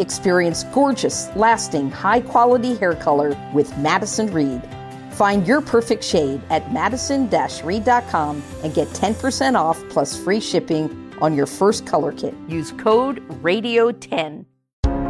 Experience gorgeous, lasting, high quality hair color with Madison Reed. Find your perfect shade at madison reed.com and get 10% off plus free shipping on your first color kit. Use code RADIO10.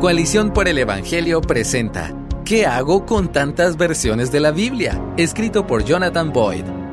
Coalición por el Evangelio presenta ¿Qué hago con tantas versiones de la Biblia? Escrito por Jonathan Boyd.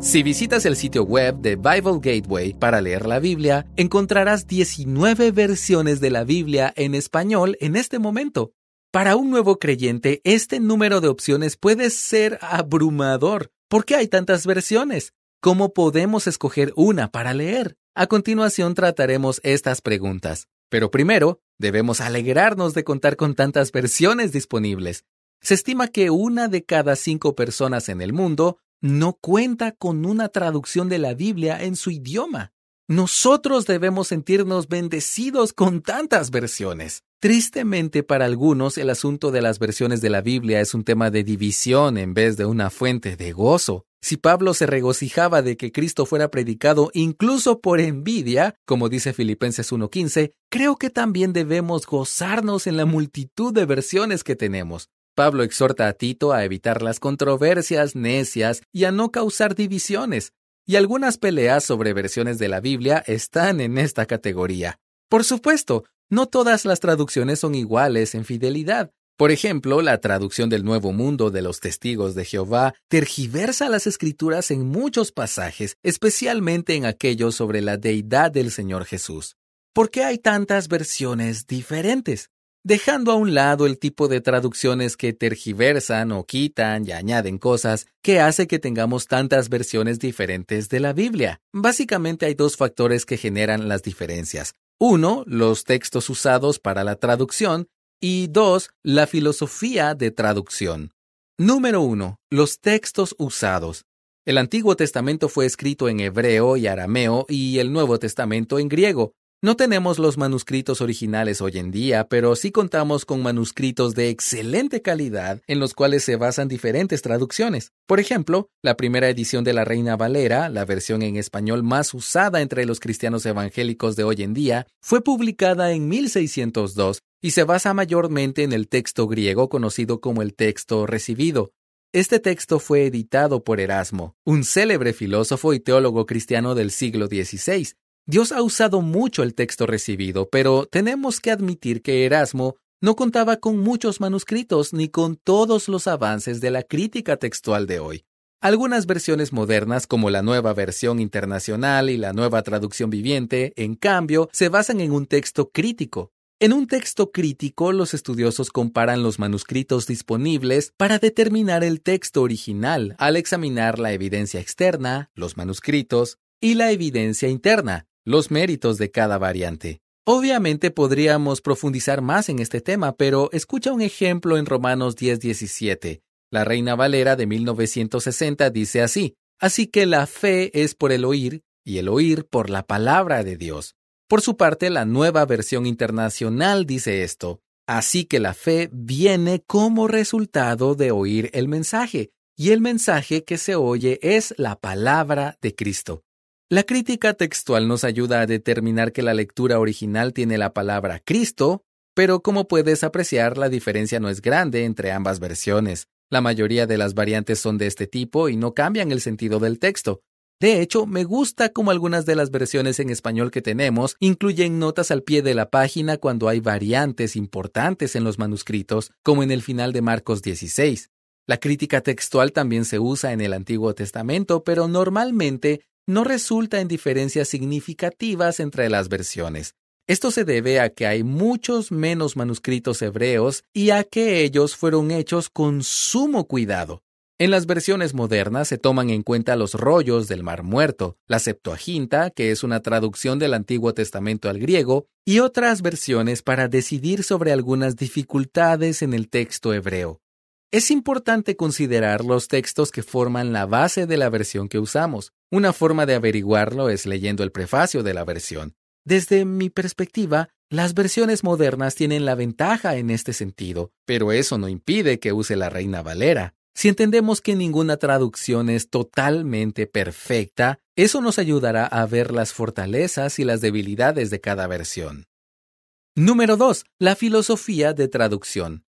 Si visitas el sitio web de Bible Gateway para leer la Biblia, encontrarás 19 versiones de la Biblia en español en este momento. Para un nuevo creyente, este número de opciones puede ser abrumador. ¿Por qué hay tantas versiones? ¿Cómo podemos escoger una para leer? A continuación trataremos estas preguntas. Pero primero, debemos alegrarnos de contar con tantas versiones disponibles. Se estima que una de cada cinco personas en el mundo no cuenta con una traducción de la Biblia en su idioma. Nosotros debemos sentirnos bendecidos con tantas versiones. Tristemente para algunos el asunto de las versiones de la Biblia es un tema de división en vez de una fuente de gozo. Si Pablo se regocijaba de que Cristo fuera predicado incluso por envidia, como dice Filipenses 1.15, creo que también debemos gozarnos en la multitud de versiones que tenemos. Pablo exhorta a Tito a evitar las controversias necias y a no causar divisiones, y algunas peleas sobre versiones de la Biblia están en esta categoría. Por supuesto, no todas las traducciones son iguales en fidelidad. Por ejemplo, la traducción del Nuevo Mundo de los Testigos de Jehová tergiversa las escrituras en muchos pasajes, especialmente en aquellos sobre la deidad del Señor Jesús. ¿Por qué hay tantas versiones diferentes? Dejando a un lado el tipo de traducciones que tergiversan o quitan y añaden cosas que hace que tengamos tantas versiones diferentes de la Biblia. Básicamente hay dos factores que generan las diferencias. Uno, los textos usados para la traducción y dos, la filosofía de traducción. Número uno, los textos usados. El Antiguo Testamento fue escrito en hebreo y arameo y el Nuevo Testamento en griego. No tenemos los manuscritos originales hoy en día, pero sí contamos con manuscritos de excelente calidad en los cuales se basan diferentes traducciones. Por ejemplo, la primera edición de la Reina Valera, la versión en español más usada entre los cristianos evangélicos de hoy en día, fue publicada en 1602 y se basa mayormente en el texto griego conocido como el texto recibido. Este texto fue editado por Erasmo, un célebre filósofo y teólogo cristiano del siglo XVI, Dios ha usado mucho el texto recibido, pero tenemos que admitir que Erasmo no contaba con muchos manuscritos ni con todos los avances de la crítica textual de hoy. Algunas versiones modernas, como la nueva versión internacional y la nueva traducción viviente, en cambio, se basan en un texto crítico. En un texto crítico, los estudiosos comparan los manuscritos disponibles para determinar el texto original al examinar la evidencia externa, los manuscritos, y la evidencia interna, los méritos de cada variante. Obviamente podríamos profundizar más en este tema, pero escucha un ejemplo en Romanos 10:17. La Reina Valera de 1960 dice así, Así que la fe es por el oír y el oír por la palabra de Dios. Por su parte, la nueva versión internacional dice esto, Así que la fe viene como resultado de oír el mensaje, y el mensaje que se oye es la palabra de Cristo. La crítica textual nos ayuda a determinar que la lectura original tiene la palabra Cristo, pero como puedes apreciar, la diferencia no es grande entre ambas versiones. La mayoría de las variantes son de este tipo y no cambian el sentido del texto. De hecho, me gusta como algunas de las versiones en español que tenemos incluyen notas al pie de la página cuando hay variantes importantes en los manuscritos, como en el final de Marcos 16. La crítica textual también se usa en el Antiguo Testamento, pero normalmente no resulta en diferencias significativas entre las versiones. Esto se debe a que hay muchos menos manuscritos hebreos y a que ellos fueron hechos con sumo cuidado. En las versiones modernas se toman en cuenta los rollos del Mar Muerto, la Septuaginta, que es una traducción del Antiguo Testamento al griego, y otras versiones para decidir sobre algunas dificultades en el texto hebreo. Es importante considerar los textos que forman la base de la versión que usamos. Una forma de averiguarlo es leyendo el prefacio de la versión. Desde mi perspectiva, las versiones modernas tienen la ventaja en este sentido, pero eso no impide que use la Reina Valera. Si entendemos que ninguna traducción es totalmente perfecta, eso nos ayudará a ver las fortalezas y las debilidades de cada versión. Número 2. La filosofía de traducción.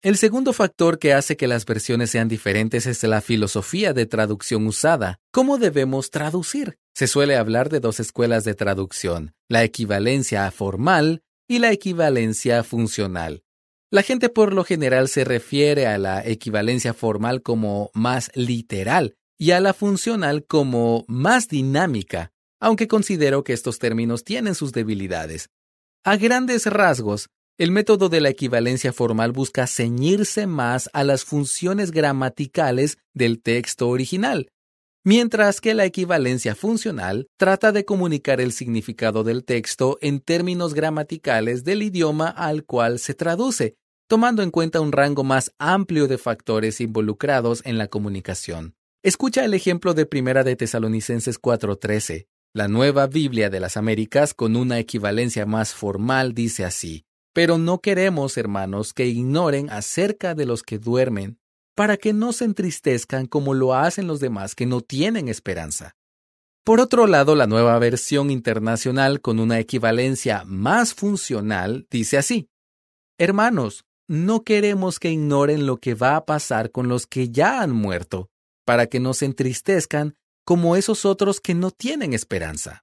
El segundo factor que hace que las versiones sean diferentes es la filosofía de traducción usada. ¿Cómo debemos traducir? Se suele hablar de dos escuelas de traducción, la equivalencia formal y la equivalencia funcional. La gente por lo general se refiere a la equivalencia formal como más literal y a la funcional como más dinámica, aunque considero que estos términos tienen sus debilidades. A grandes rasgos, el método de la equivalencia formal busca ceñirse más a las funciones gramaticales del texto original, mientras que la equivalencia funcional trata de comunicar el significado del texto en términos gramaticales del idioma al cual se traduce, tomando en cuenta un rango más amplio de factores involucrados en la comunicación. Escucha el ejemplo de Primera de Tesalonicenses 4:13. La nueva Biblia de las Américas, con una equivalencia más formal, dice así. Pero no queremos, hermanos, que ignoren acerca de los que duermen, para que no se entristezcan como lo hacen los demás que no tienen esperanza. Por otro lado, la nueva versión internacional con una equivalencia más funcional dice así, Hermanos, no queremos que ignoren lo que va a pasar con los que ya han muerto, para que no se entristezcan como esos otros que no tienen esperanza.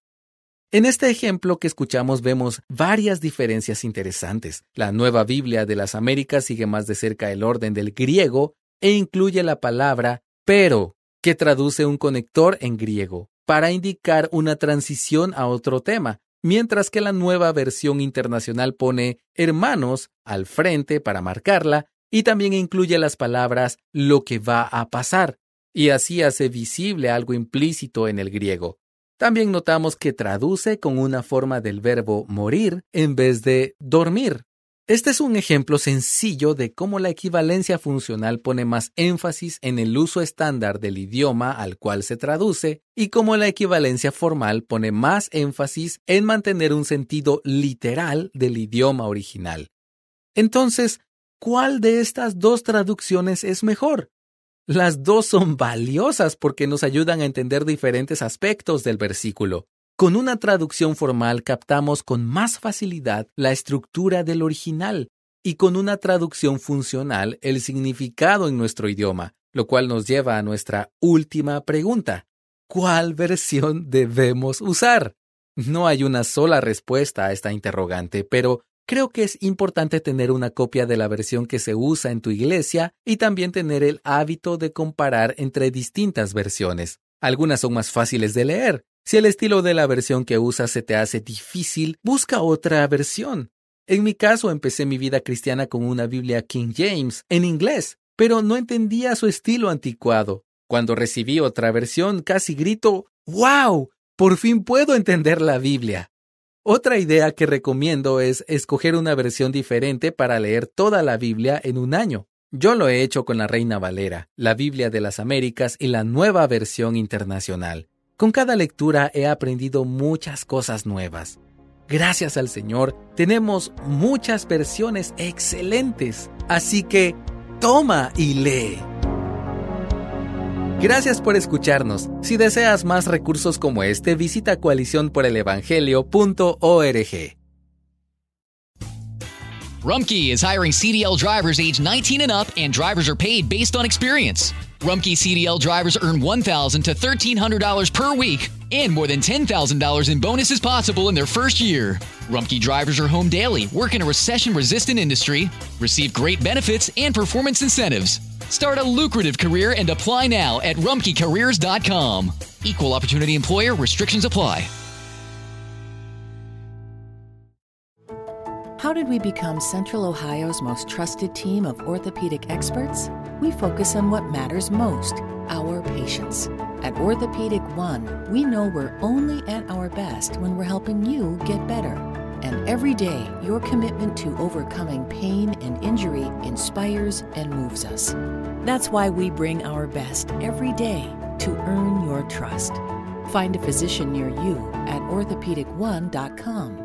En este ejemplo que escuchamos vemos varias diferencias interesantes. La nueva Biblia de las Américas sigue más de cerca el orden del griego e incluye la palabra pero, que traduce un conector en griego, para indicar una transición a otro tema, mientras que la nueva versión internacional pone hermanos al frente para marcarla y también incluye las palabras lo que va a pasar, y así hace visible algo implícito en el griego. También notamos que traduce con una forma del verbo morir en vez de dormir. Este es un ejemplo sencillo de cómo la equivalencia funcional pone más énfasis en el uso estándar del idioma al cual se traduce y cómo la equivalencia formal pone más énfasis en mantener un sentido literal del idioma original. Entonces, ¿cuál de estas dos traducciones es mejor? Las dos son valiosas porque nos ayudan a entender diferentes aspectos del versículo. Con una traducción formal captamos con más facilidad la estructura del original y con una traducción funcional el significado en nuestro idioma, lo cual nos lleva a nuestra última pregunta. ¿Cuál versión debemos usar? No hay una sola respuesta a esta interrogante, pero Creo que es importante tener una copia de la versión que se usa en tu iglesia y también tener el hábito de comparar entre distintas versiones. Algunas son más fáciles de leer. Si el estilo de la versión que usas se te hace difícil, busca otra versión. En mi caso empecé mi vida cristiana con una Biblia King James en inglés, pero no entendía su estilo anticuado. Cuando recibí otra versión casi grito ¡Wow! Por fin puedo entender la Biblia. Otra idea que recomiendo es escoger una versión diferente para leer toda la Biblia en un año. Yo lo he hecho con la Reina Valera, la Biblia de las Américas y la nueva versión internacional. Con cada lectura he aprendido muchas cosas nuevas. Gracias al Señor, tenemos muchas versiones excelentes. Así que, toma y lee. Gracias por escucharnos. Si deseas más recursos como este, visita coaliciónporelevangelio.org. Rumkey is hiring CDL drivers age 19 and up, and drivers are paid based on experience. Rumkey CDL drivers earn $1,000 to $1,300 per week and more than $10,000 in bonuses possible in their first year. Rumkey drivers are home daily, work in a recession resistant industry, receive great benefits and performance incentives. Start a lucrative career and apply now at rumpkecareers.com. Equal opportunity employer restrictions apply. How did we become Central Ohio's most trusted team of orthopedic experts? We focus on what matters most our patients. At Orthopedic One, we know we're only at our best when we're helping you get better. And every day, your commitment to overcoming pain and injury inspires and moves us. That's why we bring our best every day to earn your trust. Find a physician near you at orthopedic1.com.